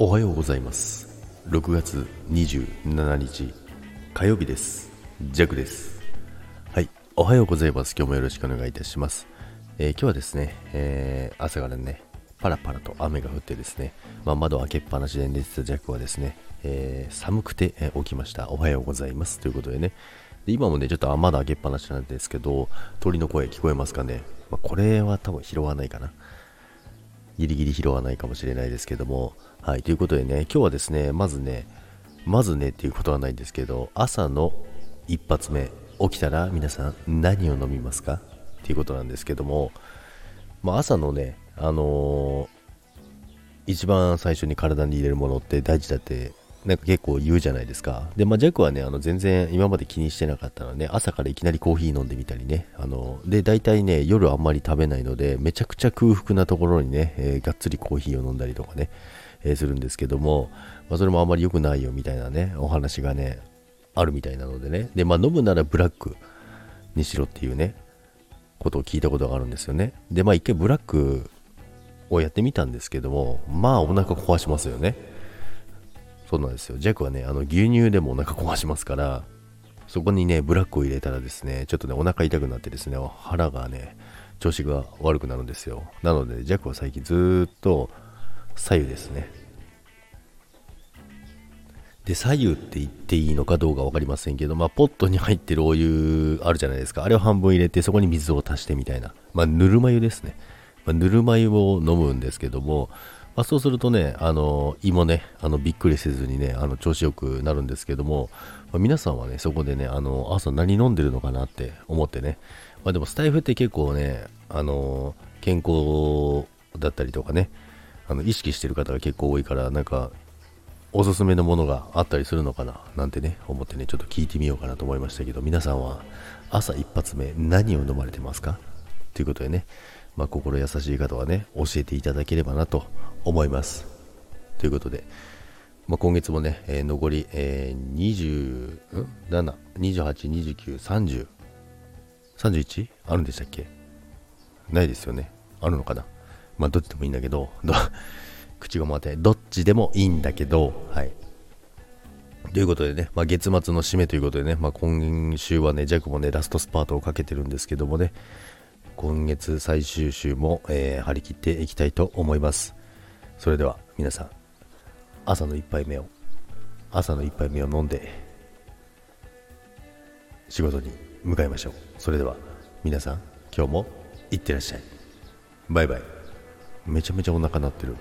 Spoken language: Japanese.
おはようございます。6月27日火曜日です。ジャックです。はいおはようございます。今日もよろしくお願いいたします、えー、今日はですね、えー、朝からねパラパラと雨が降ってですね、まあ、窓開けっぱなしで寝てたジャックはですね、えー、寒くて、え起きました。おはようございます。ということでね。で今もねちょっと窓開けっぱなしなんですけど鳥の声聞こえますかね、まあ、これは多分拾わないかな。ギリギリ拾わないかもしれないですけども、はい、ということでね、今日はですね、まずね、まずねっていうことはないんですけど、朝の一発目、起きたら皆さん何を飲みますか？っていうことなんですけども、まあ、朝のね、あのー、一番最初に体に入れるものって大事だってなんか結構言うじゃないですか。で、まあ、ジャックはね、あの全然今まで気にしてなかったので、ね、朝からいきなりコーヒー飲んでみたりね、あの、で、大体ね、夜あんまり食べないので、めちゃくちゃ空腹なところにね、えー、がっつりコーヒーを飲んだりとかね、えー、するんですけども、まあ、それもあんまり良くないよみたいなね、お話がね、あるみたいなのでね、で、まあ、飲むならブラックにしろっていうね、ことを聞いたことがあるんですよね。で、まあ、一回ブラックをやってみたんですけども、まあ、お腹壊しますよね。そうなんですよ。ジャックはね、あの牛乳でもお腹壊しますから、そこにね、ブラックを入れたらですね、ちょっとね、お腹痛くなってですね、腹がね、調子が悪くなるんですよ。なので、ジャックは最近ずっと左右ですね。で、左右って言っていいのかどうか分かりませんけど、まあ、ポットに入ってるお湯あるじゃないですか。あれを半分入れて、そこに水を足してみたいな。まあ、ぬるま湯ですね。まあ、ぬるま湯を飲むんですけども、まあ、そうするとね、あの胃もね、あのびっくりせずにね、あの調子よくなるんですけども、まあ、皆さんはね、そこでね、あの朝何飲んでるのかなって思ってね、まあ、でもスタイフって結構ね、あの健康だったりとかね、あの意識してる方が結構多いから、なんか、おすすめのものがあったりするのかななんてね、思ってね、ちょっと聞いてみようかなと思いましたけど、皆さんは朝一発目何を飲まれてますか？ということでね、まあ、心優しい方はね、教えていただければなと思います。ということで、まあ、今月もね、えー、残り、えー、27、28、29、30、31? あるんでしたっけ？ないですよね。あるのかな？まあ、どっちでもいいんだけど、ど 口が回って、どっちでもいいんだけど、はい。ということでね、まあ、月末の締めということでね、まあ、今週はね、ジャクもね、ラストスパートをかけてるんですけどもね、今月最終週も、えー、張り切っていきたいと思います。それでは皆さん、朝の一杯目を、朝の一杯目を飲んで、仕事に向かいましょう。それでは皆さん、今日もいってらっしゃい。バイバイ。めちゃめちゃお腹鳴ってる。